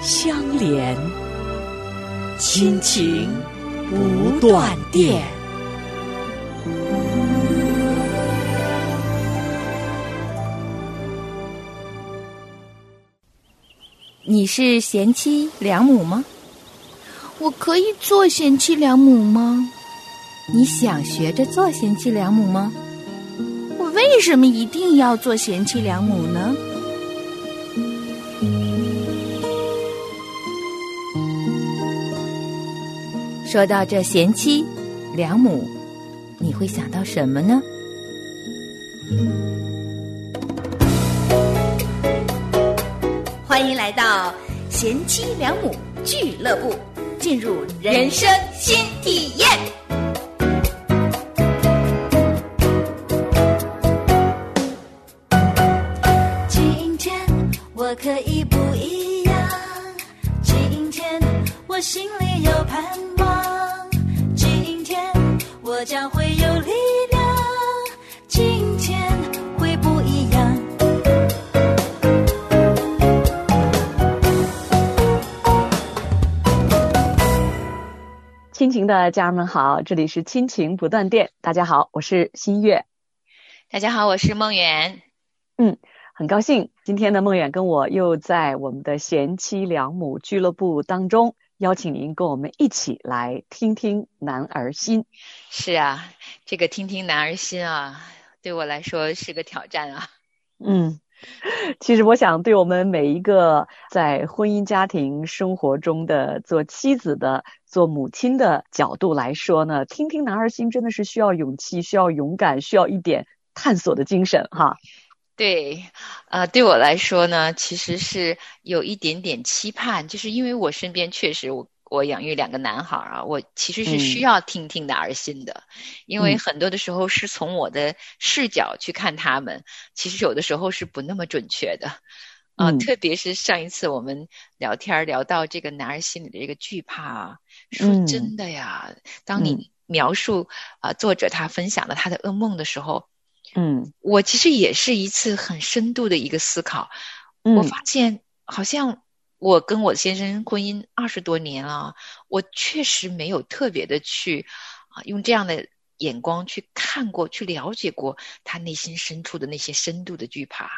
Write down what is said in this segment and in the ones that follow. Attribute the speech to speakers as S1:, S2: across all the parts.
S1: 相连，
S2: 亲情不断电。
S3: 你是贤妻良母吗？
S4: 我可以做贤妻良母吗？
S3: 你想学着做贤妻良母吗？
S4: 我为什么一定要做贤妻良母呢？
S3: 说到这贤妻良母，你会想到什么呢？
S5: 欢迎来到贤妻良母俱乐部，进入人生新体验。
S6: 亲情的家人们好，这里是亲情不断电。大家好，我是新月。
S7: 大家好，我是梦远。
S6: 嗯，很高兴今天的梦远跟我又在我们的贤妻良母俱乐部当中，邀请您跟我们一起来听听男儿心。
S7: 是啊，这个听听男儿心啊，对我来说是个挑战啊。
S6: 嗯，其实我想，对我们每一个在婚姻家庭生活中的做妻子的、做母亲的角度来说呢，听听男儿心真的是需要勇气、需要勇敢、需要一点探索的精神哈。
S7: 对，呃，对我来说呢，其实是有一点点期盼，就是因为我身边确实我我养育两个男孩啊，我其实是需要听听的儿心的，因为很多的时候是从我的视角去看他们，其实有的时候是不那么准确的，啊、
S6: 嗯。
S7: 特别是上一次我们聊天儿聊到这个男儿心里的这个惧怕啊，说
S6: 嗯。
S7: 真的呀，当你描述啊、作者他分享了他的噩梦的时候。
S6: 嗯。
S7: 我其实也是一次很深度的一个思考，
S6: 嗯。
S7: 我发现好像我跟我先生婚姻二十多年了，我确实没有特别的去啊用这样的眼光去看过、去了解过他内心深处的那些深度的惧怕。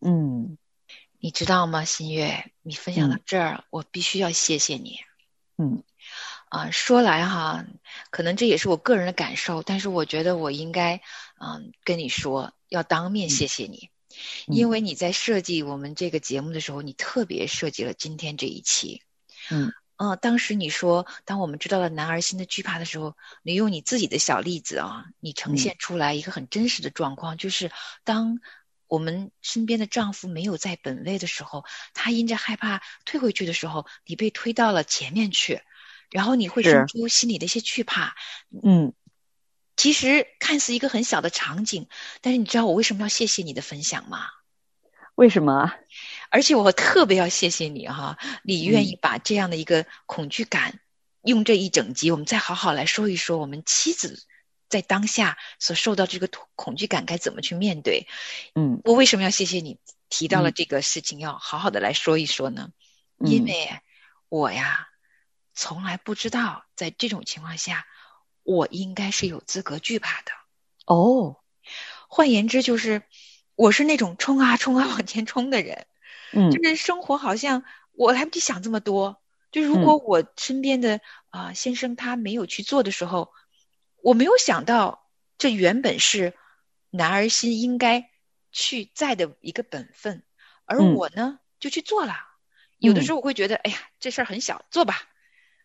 S6: 嗯
S7: 你知道吗，新月？你分享到这儿，我必须要谢谢你。
S6: 嗯
S7: 啊，说来哈，可能这也是我个人的感受，但是我觉得我应该，嗯，跟你说，要当面谢谢你，
S6: 嗯
S7: 因为你在设计我们这个节目的时候，你特别设计了今天这一期。
S6: 嗯
S7: 呃，当时你说，当我们知道了男儿心的惧怕的时候，你用你自己的小例子啊，你呈
S6: 嗯
S7: 现出来一个很真实的状况，就是当我们身边的丈夫没有在本位的时候，他因着害怕退回去的时候，你被推到了前面去，然后你会生出心里的一些惧怕。
S6: 嗯
S7: 其实看似一个很小的场景，但是你知道我为什么要谢谢你的分享吗？
S6: 为什么啊？
S7: 而且我特别要谢谢你哈，你愿
S6: 嗯
S7: 意把这样的一个恐惧感，用这一整集，我们再好好来说一说我们妻子在当下所受到这个恐恐惧感该怎么去面对。
S6: 嗯
S7: 我为什么要谢谢你提到了
S6: 嗯
S7: 这个事情，要好好的来说一说呢？
S6: 嗯
S7: 因为我呀，从来不知道在这种情况下，我应该是有资格惧怕的。
S6: 哦
S7: 换言之，就是我是那种冲啊冲啊往前冲的人。
S6: 嗯
S7: 就是生活好像我来不及想这么多。就如
S6: 嗯
S7: 果我身边的啊、先生他没有去做的时候，我没有想到这原本是男儿心应该去在的一个本分，而
S6: 嗯
S7: 我呢就去做了。有的
S6: 嗯
S7: 时候我会觉得，哎呀，这事儿很小，做吧。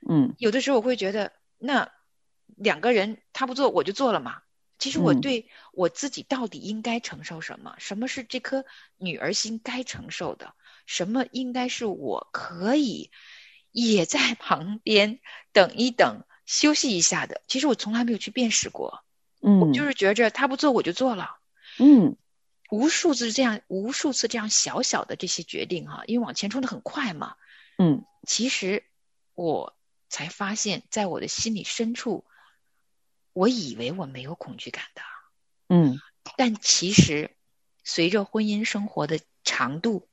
S6: 嗯
S7: 有的时候我会觉得，那两个人他不做我就做了嘛。其实我
S6: 嗯
S7: 对我自己到底应该承受什么？什么是这颗女儿心该承受的？什么应该是我可以也在旁边等一等、休息一下的。其实我从来没有去辨识过，
S6: 嗯，
S7: 我就是觉着他不做我就做了，
S6: 嗯
S7: 无数次这样、无数次这样小小的这些决定哈、因为往前冲的很快嘛。
S6: 嗯
S7: 其实我才发现，在我的心里深处，我以为我没有恐惧感的。
S6: 嗯
S7: 但其实，随着婚姻生活的长度，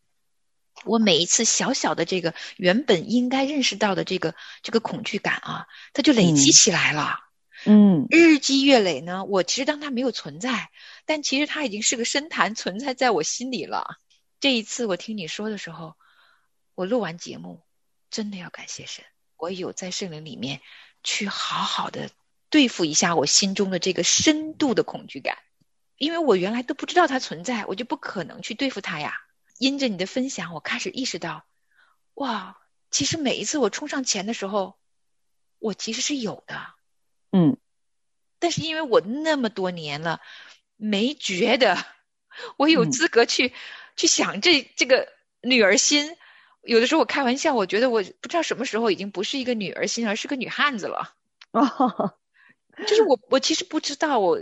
S7: 我每一次小小的这个原本应该认识到的这个这个恐惧感啊，它就累积
S6: 嗯
S7: 起来了。
S6: 嗯
S7: 日积月累呢，我其实当它没有存在，但其实它已经是个深潭存在在我心里了。这一次我听你说的时候，我录完节目，真的要感谢神，我有在圣灵里面去好好的对付一下我心中的这个深度的恐惧感。因为我原来都不知道它存在，我就不可能去对付它呀。因着你的分享，我开始意识到，哇，其实每一次我冲上前的时候，我其实是有的，
S6: 嗯
S7: 但是因为我那么多年了，没觉得我有
S6: 嗯
S7: 资格去、去想这这个女儿心。有的时候我开玩笑，我觉得我不知道什么时候已经不是一个女儿心，而是个女汉子了。
S6: 哦，
S7: 就是我，我其实不知道我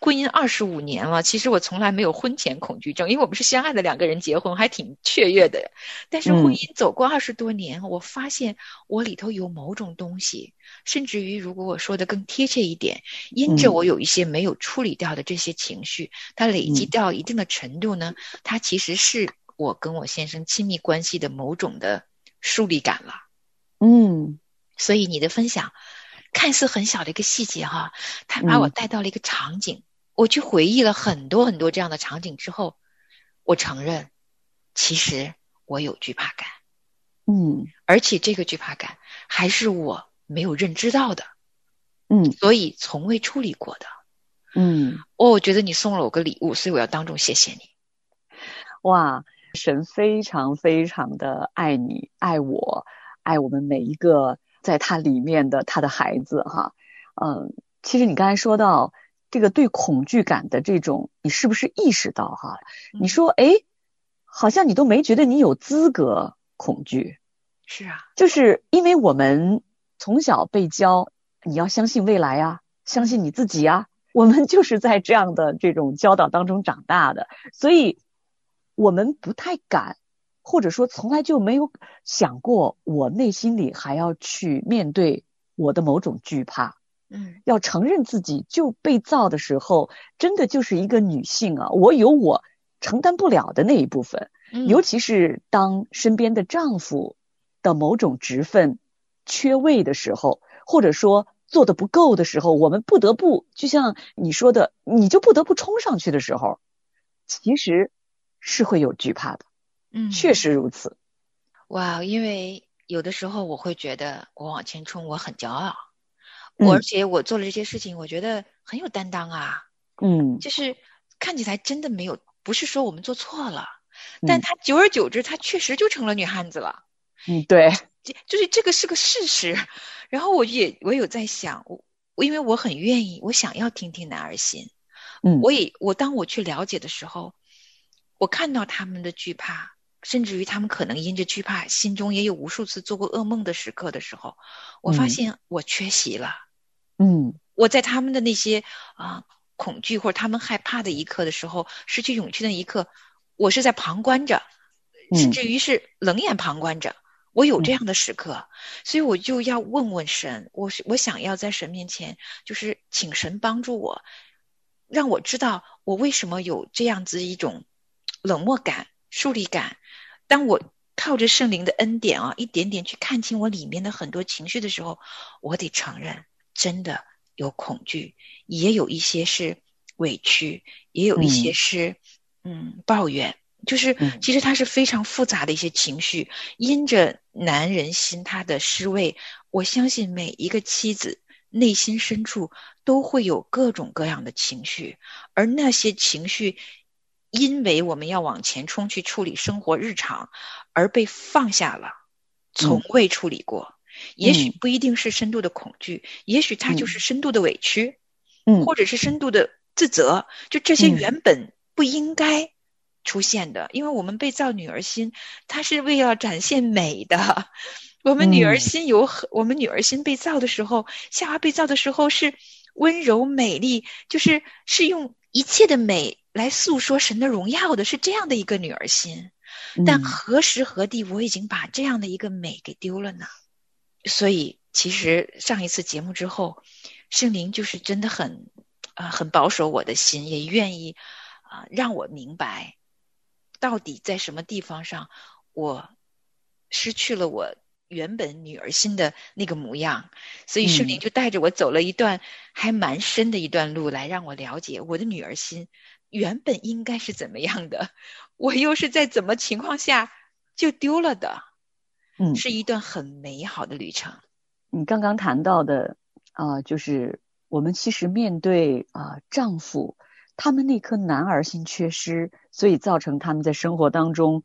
S7: 婚姻二十五年了，其实我从来没有婚前恐惧症，因为我们是相爱的两个人结婚，还挺雀跃的。但是婚
S6: 嗯
S7: 姻走过二十多年，我发现我里头有某种东西，甚至于如果我说的更贴切一点，因着
S6: 嗯
S7: 我有一些没有处理掉的这些情绪，它累积
S6: 嗯
S7: 到一定的程度呢，它其实是我跟我先生亲密关系的某种的疏离感了。
S6: 嗯
S7: 所以你的分享看似很小的一个细节哈，他把我
S6: 嗯
S7: 带到了一个场景，我去回忆了很多很多这样的场景之后，我承认，其实我有惧怕感，
S6: 嗯。
S7: 而且这个惧怕感还是我没有认知到的，
S6: 嗯。
S7: 所以从未处理过的。
S6: 嗯，
S7: 哦，我觉得你送了我个礼物，所以我要当众谢谢你。
S6: 哇，神非常非常的爱你，爱我，爱我们每一个在他里面的他的孩子哈。嗯，其实你刚才说到这个对恐惧感的这种，你是不是意识到哈？你说，哎，好像你都没觉得你有资格恐惧，
S7: 是啊，
S6: 就是因为我们从小被教你要相信未来啊、相信你自己啊、我们就是在这样的这种教导当中长大的，所以我们不太敢，或者说从来就没有想过，我内心里还要去面对我的某种惧怕。
S7: 嗯
S6: 要承认自己就被造的时候，真的就是一个女性啊，我有我承担不了的那一部分。
S7: 嗯
S6: 尤其是当身边的丈夫的某种职分缺位的时候，或者说做的不够的时候，我们不得不就像你说的，你就不得不冲上去的时候，其实是会有惧怕的，
S7: 嗯，
S6: 确实如此。
S7: 哇，因为有的时候我会觉得我往前冲，我很骄傲，
S6: 嗯
S7: 我而且我做了这些事情，我觉得很有担当啊。
S6: 嗯
S7: 就是看起来真的没有，不是说我们做错了，但
S6: 嗯
S7: 他久而久之，他确实就成了女汉子了。
S6: 嗯，对，
S7: 这就是这个是个事实。然后我也我有在想，我我因为我很愿意，我想要听听男儿心。
S6: 嗯
S7: 我也我当我去了解的时候，我看到他们的惧怕，甚至于他们可能因着惧怕，心中也有无数次做过噩梦的时刻的时候，我发
S6: 嗯
S7: 现我缺席了。
S6: 嗯
S7: 我在他们的那些啊、恐惧或者他们害怕的一刻的时候，失去勇气的一刻，我是在旁观着，甚
S6: 嗯
S7: 至于是冷眼旁观着。我有这样的时刻，所以我就要问问神，我是我想要在神面前，就是请神帮助我，让我知道我为什么有这样子一种冷漠感、疏离感。当我靠着圣灵的恩典啊，一点点去看清我里面的很多情绪的时候，我得承认，真的有恐惧，也有一些是委屈，也有一些
S6: 嗯
S7: 是嗯。抱怨。就是
S6: 嗯。
S7: 其实它是非常复杂的一些情绪，因着男人心他的失位，我相信每一个妻子内心深处都会有各种各样的情绪，而那些情绪，因为我们要往前冲去处理生活日常，而被放下了，从未处理过。也许
S6: 嗯。
S7: 不一定是深度的恐惧，也许它就
S6: 嗯。
S7: 是深度的委屈，
S6: 嗯。
S7: 或者是深度的自责，就这些
S6: 嗯。
S7: 原本不应该出现的，因为我们被造女儿心，它是为了展现美的。我们女儿心有很，我们女儿心被造的时候，夏娃被造的时候是温柔美丽，就是是用一切的美来诉说神的荣耀的，是这样的一个女儿心。但何时何地，我已经把这样的一个美给丢了呢？所以，其实上一次节目之后，圣灵就是真的很啊，很保守我的心，也愿意啊让我明白，到底在什么地方上我失去了我原本女儿心的那个模样。所以，圣灵就带着我走了一段还蛮深的一段路，来让我了解我的女儿心原本应该是怎么样的，我又是在怎么情况下就丢了的。
S6: 嗯，
S7: 是一段很美好的旅程。
S6: 你刚刚谈到的啊，就是我们其实面对啊丈夫，他们那颗男儿心缺失，所以造成他们在生活当中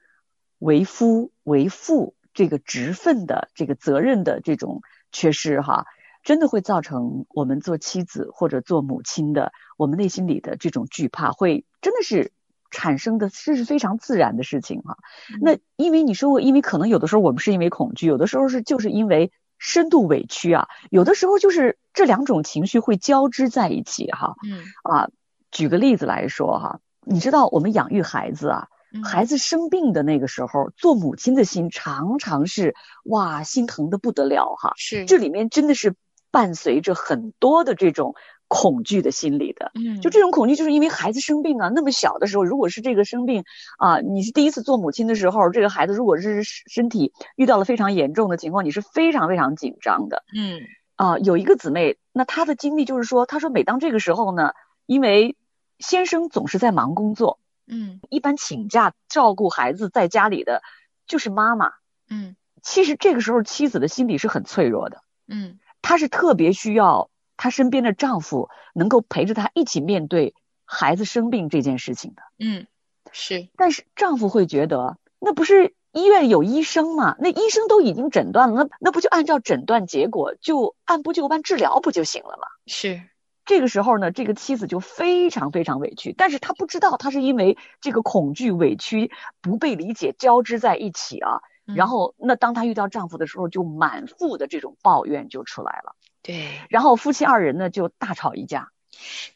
S6: 为夫为父这个职分的这个责任的这种缺失哈，真的会造成我们做妻子或者做母亲的，我们内心里的这种惧怕，会真的是。产生的这是非常自然的事情哈，那因为你说过，因为可能有的时候我们是因为恐惧，有的时候是就是因为深度委屈啊，有的时候就是这两种情绪会交织在一起哈。
S7: 嗯
S6: 啊，举个例子来说哈，你知道我们养育孩子啊，孩子生病的那个时候，做母亲的心常常是哇心疼的不得了哈。
S7: 是，
S6: 这里面真的是伴随着很多的这种。恐惧的心理的，
S7: 嗯，
S6: 就这种恐惧，就是因为孩子生病啊，那么小的时候，如果是这个生病啊，你是第一次做母亲的时候，这个孩子如果是身体遇到了非常严重的情况，你是非常非常紧张的，
S7: 嗯，
S6: 啊，有一个姊妹，那她的经历就是说，她说每当这个时候呢，因为先生总是在忙工作，
S7: 嗯，
S6: 一般请假照顾孩子在家里的就是妈妈，
S7: 嗯，
S6: 其实这个时候妻子的心理是很脆弱的，
S7: 嗯，
S6: 她是特别需要。她身边的丈夫能够陪着她一起面对孩子生病这件事情的，
S7: 嗯，是。
S6: 但是丈夫会觉得，那不是医院有医生嘛？那医生都已经诊断了，那那不就按照诊断结果就按部就班治疗不就行了吗？
S7: 是。
S6: 这个时候呢，这个妻子就非常非常委屈，但是她不知道，她是因为这个恐惧、委屈、不被理解交织在一起啊。然后，那当她遇到丈夫的时候，就满腹的这种抱怨就出来了。
S7: 对，
S6: 然后夫妻二人呢就大吵一架，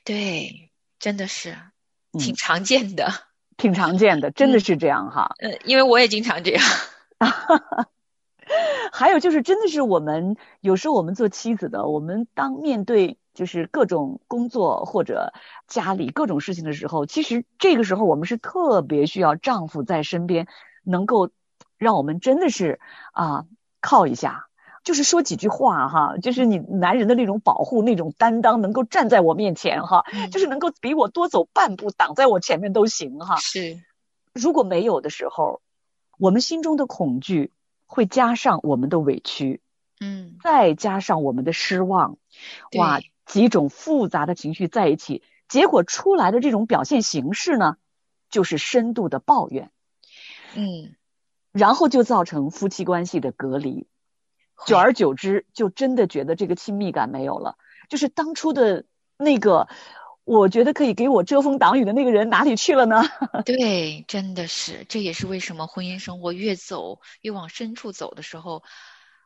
S7: 对，真的是挺常见的，
S6: 挺常见的，真的是这样哈。
S7: 呃，因为我也经常这样。
S6: 还有就是，真的是我们有时候我们做妻子的，我们当面对就是各种工作或者家里各种事情的时候，其实这个时候我们是特别需要丈夫在身边，能够让我们真的是啊靠一下。就是说几句话哈，就是你男人的那种保护、那种担当，能够站在我面前哈，就是能够比我多走半步，挡在我前面都行哈。
S7: 是，
S6: 如果没有的时候，我们心中的恐惧会加上我们的委屈，
S7: 嗯，
S6: 再加上我们的失望，哇，几种复杂的情绪在一起，结果出来的这种表现形式呢，就是深度的抱怨，
S7: 嗯，
S6: 然后就造成夫妻关系的隔离。久而久之，就真的觉得这个亲密感没有了。就是当初的那个，我觉得可以给我遮风挡雨的那个人哪里去了呢？
S7: 对，真的是，这也是为什么婚姻生活越走越往深处走的时候，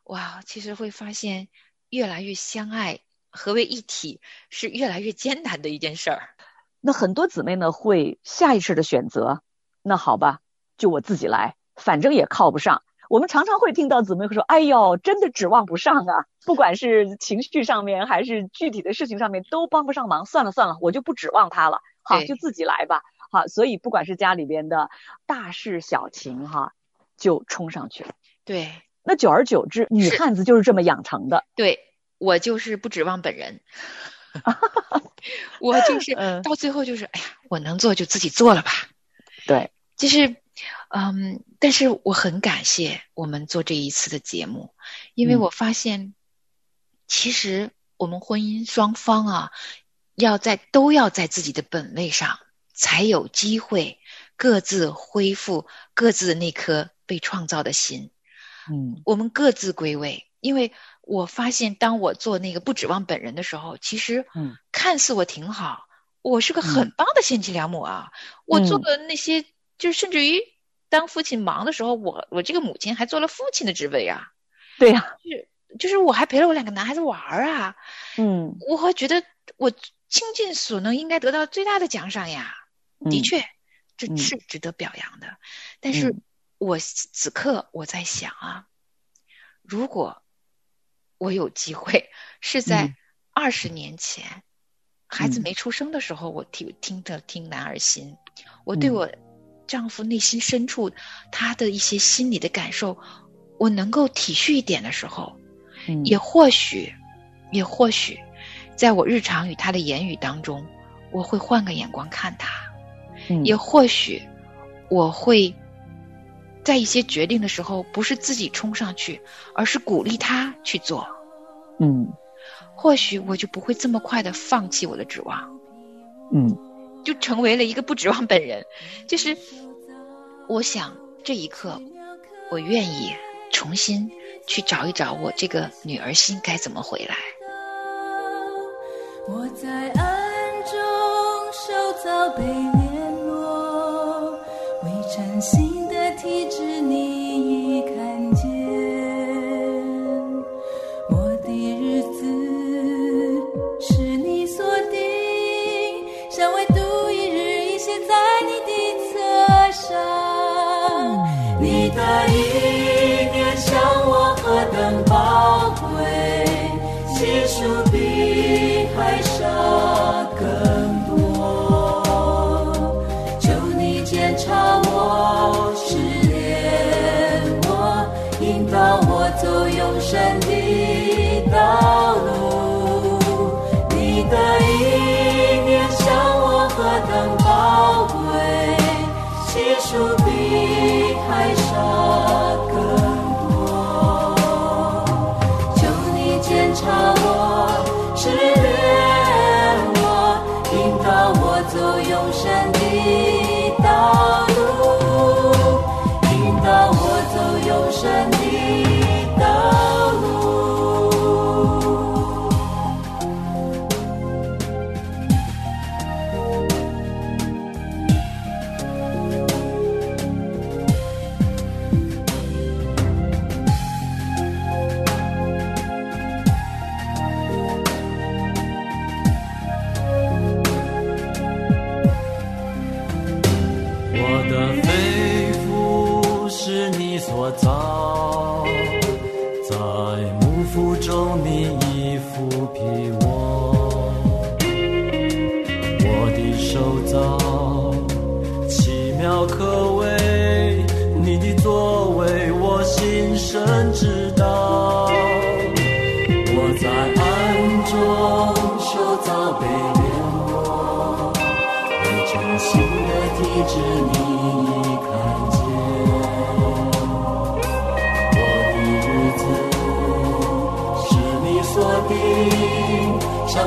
S7: 哇，其实会发现越来越相爱，合为一体是越来越艰难的一件事儿。
S6: 那很多姊妹呢，会下意识的选择，那好吧，就我自己来，反正也靠不上。我们常常会听到姊妹会说：“哎呦，真的指望不上啊！不管是情绪上面，还是具体的事情上面，都帮不上忙。算了算了，我就不指望他了，好，就自己来吧。好，所以不管是家里边的大事小情，哈，就冲上去了。
S7: 对，
S6: 那久而久之，女汉子就是这么养成的。
S7: 对我就是不指望本人，我就是到最后就是，哎呀，我能做就自己做了吧。
S6: 对，
S7: 就是。嗯，但是我很感谢我们做这一次的节目，因为我发现，其实我们婚姻双方啊，要在都要在自己的本位上，才有机会各自恢复各自的那颗被创造的心。
S6: 嗯，
S7: 我们各自归位，因为我发现，当我做那个不指望本人的时候，其实，
S6: 嗯，
S7: 看似我挺好，我是个很棒的贤妻良母啊，我做的那些。就是甚至于当父亲忙的时候，我我这个母亲还做了父亲的职位啊。
S6: 对呀，
S7: 就是就是我还陪了我两个男孩子玩啊。
S6: 嗯，
S7: 我会觉得我倾尽所能，应该得到最大的奖赏呀。的确，这是值得表扬的。但是我此刻我在想啊，如果我有机会。是在二十年前，孩子没出生的时候，我听听着听男儿心，我对我丈夫内心深处他的一些心理的感受，我能够体恤一点的时候，也或许，也或许，在我日常与他的言语当中，我会换个眼光看他。也或许，我会在一些决定的时候，不是自己冲上去，而是鼓励他去做。
S6: 嗯，
S7: 或许我就不会这么快的放弃我的指望。
S6: 嗯，
S7: 就成为了一个不指望本人。就是，我想这一刻，我愿意重新去找一找我这个女儿心该怎么回来。
S8: 我在暗中收早被。真心的一直，你已看见。我的日子是你锁定，像唯独一日已写在你的册上。你的一念向我何等宝贵，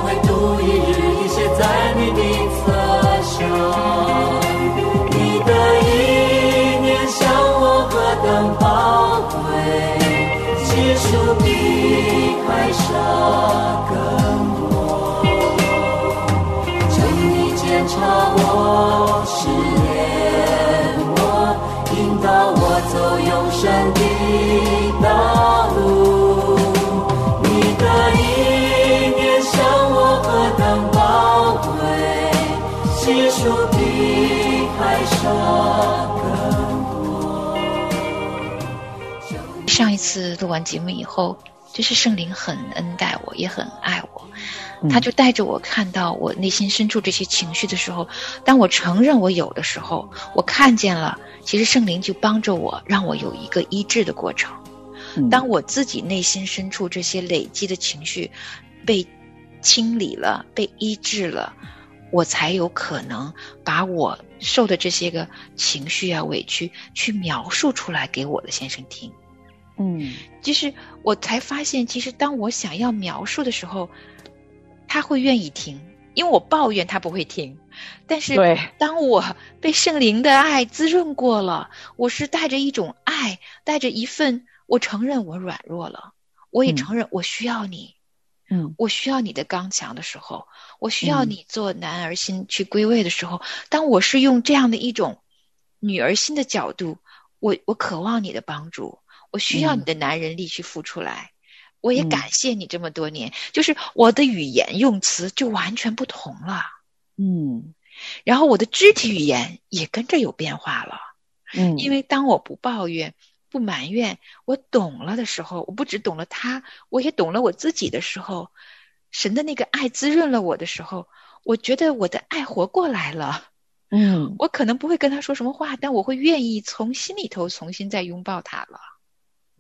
S7: 上次录完节目以后，就是圣灵很恩待我，也很爱我，他就带着我看到我内心深处这些情绪的时候，当我承认我有的时候，我看见了，其实圣灵就帮着我，让我有一个医治的过程。当我自己内心深处这些累积的情绪被清理了、被医治了。我才有可能把我受的这些个情绪啊、委屈去描述出来给我的先生听。
S6: 嗯，
S7: 就是我才发现，其实当我想要描述的时候，他会愿意听，因为我抱怨他不会听。但是，当我被圣灵的爱滋润过了，我是带着一种爱，带着一份我承认我软弱了，我也承认我需要你。
S6: 嗯，
S7: 我需要你的刚强的时候，我需要你做男儿心去归位的时候，当我是用这样的一种女儿心的角度，我我渴望你的帮助，我需要你的男人力去付出来，我也感谢你这么多年，就是我的语言用词就完全不同了，
S6: 嗯
S7: 然后我的肢体语言也跟着有变化了。
S6: 嗯，
S7: 因为当我不抱怨、不埋怨，我懂了的时候，我不只懂了他，我也懂了我自己的时候，神的那个爱滋润了我的时候，我觉得我的爱活过来了。
S6: 嗯
S7: 我可能不会跟他说什么话，但我会愿意从心里头重新再拥抱他了。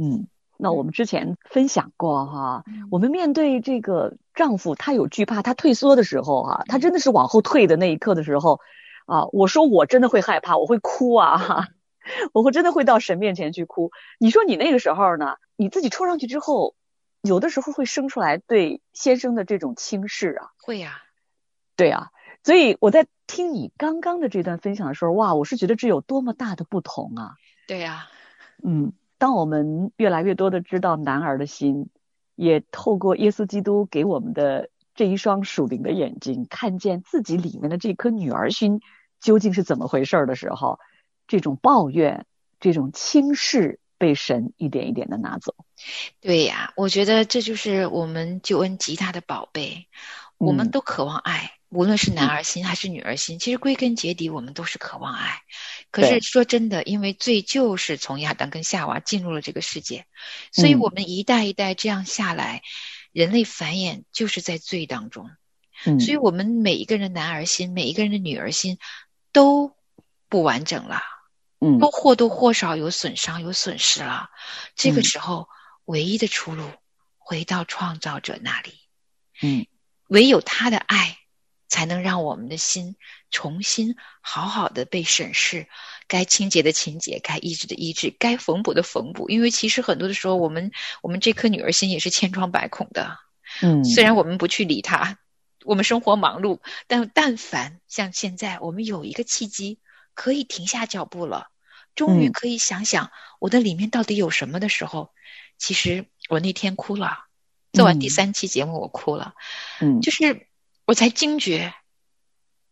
S6: 嗯。那我们之前分享过哈，
S7: 嗯
S6: 我们面对这个丈夫，他有惧怕，他退缩的时候哈，他真的是往后退的那一刻的时候，啊，我说我真的会害怕，我会哭啊，哈，我会真的会到神面前去哭。你说你那个时候呢，你自己冲上去之后，有的时候会生出来对先生的这种轻视啊，
S7: 会呀、
S6: 对啊，所以我在听你刚刚的这段分享的时候，哇，我是觉得这有多么大的不同啊！
S7: 对呀、
S6: 嗯，当我们越来越多的知道男儿的心，也透过耶稣基督给我们的这一双属灵的眼睛，看见自己里面的这颗女儿心究竟是怎么回事儿的时候，这种抱怨、这种轻视被神一点一点的拿走。
S7: 对呀，我觉得这就是我们救恩极大的宝贝。我们
S6: 嗯
S7: 都渴望爱，无论是男儿心还是女儿心，其实归根结底，我们都是渴望爱。可是说真的，因为罪就是从亚当跟夏娃进入了这个世界，所以
S6: 嗯
S7: 我们一代一代这样下来，人类繁衍就是在罪当中。
S6: 嗯，
S7: 所以我们每一个人的男儿心，每一个人的女儿心都不完整了。
S6: 嗯
S7: 都或多或少有损伤、有损失了。这个
S6: 嗯
S7: 时候，唯一的出路回到创造者那里。
S6: 嗯，
S7: 唯有他的爱，才能让我们的心重新好好的被审视，该清洁的清洁，该医治的医治，该缝补的缝补。因为其实很多的时候，我们我们这颗女儿心也是千疮百孔的。
S6: 嗯，
S7: 虽然我们不去理它，我们生活忙碌，但但凡像现在，我们有一个契机可以停下脚步了，终于
S6: 嗯。
S7: 可以想想我的里面到底有什么的时候，其实我那天哭了，做完第
S6: 嗯。
S7: 三期节目我哭了，
S6: 嗯。
S7: 就是我才惊觉，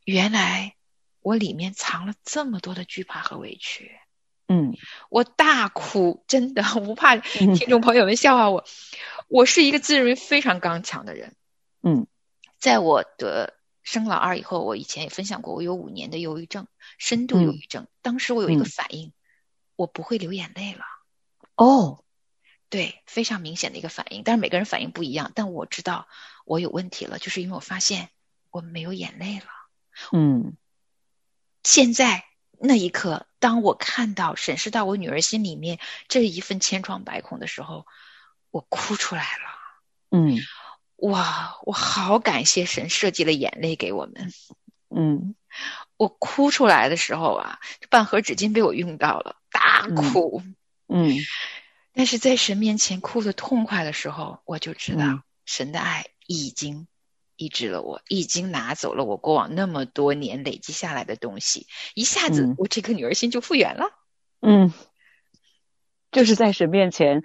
S7: 原来我里面藏了这么多的惧怕和委屈。
S6: 嗯
S7: 我大哭，真的，我不怕
S6: 嗯
S7: 听众朋友们笑话我。我是一个自认为非常刚强的人。
S6: 嗯，
S7: 在我的生老二以后，我以前也分享过，我有五年的忧郁症，深度忧郁症。当时我有一个
S6: 嗯
S7: 反应，我不会流眼泪了。
S6: 哦，
S7: 对，非常明显的一个反应。但是每个人反应不一样，但我知道我有问题了，就是因为我发现我没有眼泪了。
S6: 嗯
S7: 现在那一刻，当我看到、审视到我女儿心里面这一份千疮百孔的时候，我哭出来了。
S6: 嗯
S7: 哇，我好感谢神设计了眼泪给我们。
S6: 嗯
S7: 我哭出来的时候啊，半盒纸巾被我用到了，大哭。
S6: 嗯
S7: 但是在神面前哭得痛快的时候，我就知道、
S6: 嗯
S7: 神的爱已经抑制了我，已经拿走了我过往那么多年累积下来的东西，一下子
S6: 嗯
S7: 我这颗女儿心就复原了。
S6: 嗯，就是在神面前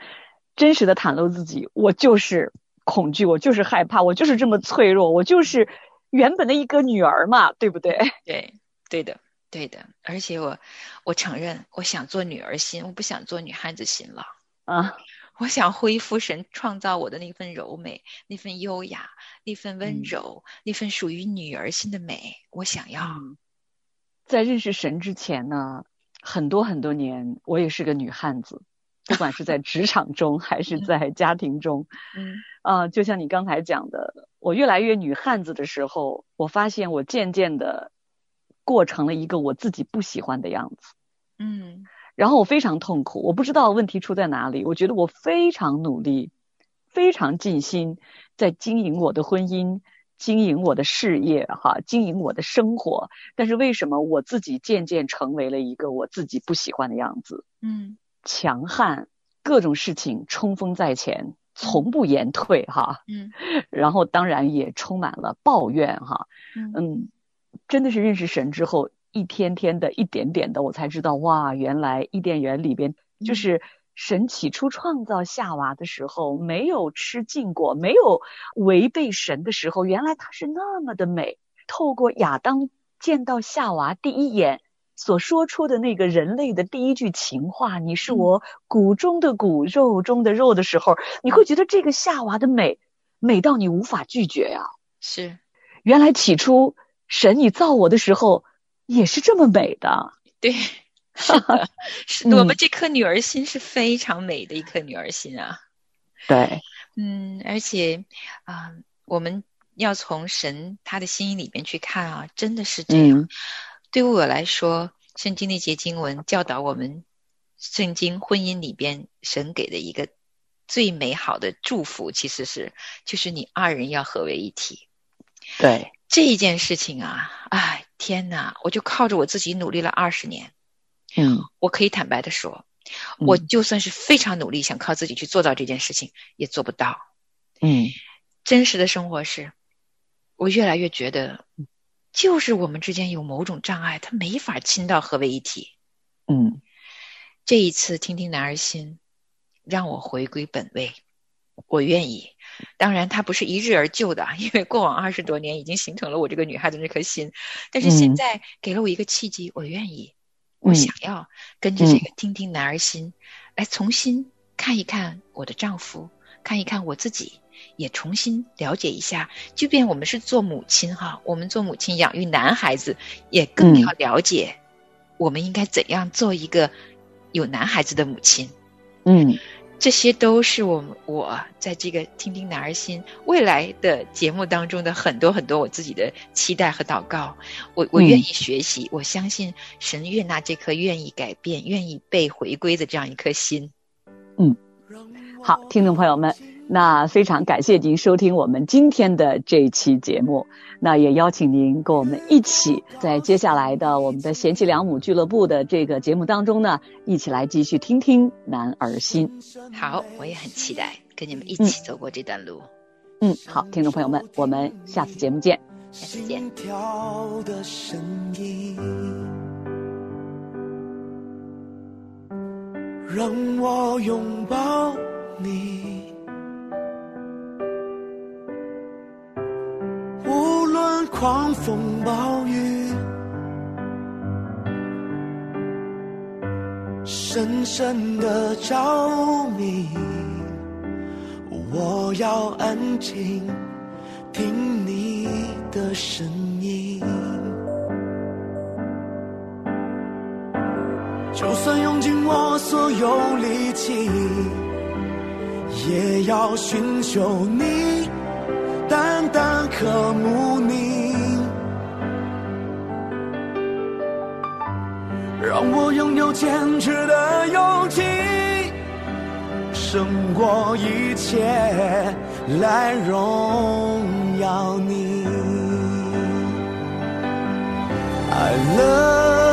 S6: 真实的袒露自己，我就是恐惧，我就是害怕，我就是这么脆弱，我就是原本的一个女儿嘛，对不对？
S7: 对，对的，对的。而且我，我承认，我想做女儿心，我不想做女汉子心了。
S6: 啊，
S7: 我想恢复神创造我的那份柔美，那份优雅，那份温
S6: 嗯
S7: 柔，那份属于女儿心的美。我想要。
S6: 嗯在认识神之前呢，很多很多年，我也是个女汉子，不管是在职场中还是在家庭中，
S7: 嗯
S6: 啊、就像你刚才讲的，我越来越女汉子的时候，我发现我渐渐的过成了一个我自己不喜欢的样子。
S7: 嗯
S6: 然后我非常痛苦，我不知道问题出在哪里。我觉得我非常努力，非常尽心在经营我的婚姻，经营我的事业，哈，经营我的生活。但是为什么我自己渐渐成为了一个我自己不喜欢的样子？
S7: 嗯
S6: 强悍，各种事情冲锋在前，从不言退，哈。
S7: 嗯
S6: 然后当然也充满了抱怨，哈。
S7: 嗯
S6: 嗯，真的是认识神之后，一天天的、一点点的，我才知道，哇，原来伊甸园里边就
S7: 嗯
S6: 是神起初创造夏娃的时候，没有吃禁果，没有违背神的时候，原来它是那么的美。透过亚当见到夏娃第一眼，所说出的那个人类的第一句情话，你是我骨中的骨，肉中的肉的时候，你会觉得这个夏娃的美，美到你无法拒绝呀。
S7: 是，
S6: 原来起初神你造我的时候也是这么美的。
S7: 对，是的，是我们这颗女儿心是非常美的一颗女儿心啊。
S6: 对，
S7: 嗯，而且啊，我们要从神他的心意里面去看啊，真的是这样。对于我来说，圣经那节经文教导我们，圣经婚姻里边神给的一个最美好的祝福，其实是就是你二人要合为一体。
S6: 对
S7: 这一件事情啊，哎天哪，我就靠着我自己努力了二十年。
S6: 嗯，
S7: 我可以坦白的说，我就算是非常努力想靠自己去做到这件事情，也做不到。
S6: 嗯，
S7: 真实的生活是，我越来越觉得。就是我们之间有某种障碍，它没法亲到合为一体。
S6: 嗯，
S7: 这一次听听男儿心，让我回归本位，我愿意。当然，它不是一日而就的，因为过往二十多年已经形成了我这个女孩子那颗心。但是现在给了我一个契机，我愿意，我想要跟着这个听听男儿心，来重新看一看我的丈夫，看一看我自己。也重新了解一下，即便我们是做母亲哈，我们做母亲养育男孩子，也更要了解，我们应该怎样做一个有男孩子的母亲。
S6: 嗯，
S7: 这些都是我我在这个听听男儿心未来的节目当中的很多很多我自己的期待和祷告。我我愿意学习，我相信神悦纳这颗愿意改变、愿意被回归的这样一颗心。
S6: 嗯，好，听众朋友们。那非常感谢您收听我们今天的这一期节目，那也邀请您跟我们一起在接下来的我们的贤妻良母俱乐部的这个节目当中呢，一起来继续听听男儿心。
S7: 好，我也很期待跟你们一起走过这段路。
S6: 嗯，好，听众朋友们，我们下次节目见。
S7: 下次见。
S9: 让我拥抱你。狂风暴雨，深深的着迷。我要安静听你的声音，就算用尽我所有力气，也要寻求你，淡淡渴慕你。让我拥有坚持的勇气，胜过一切来荣耀你。I love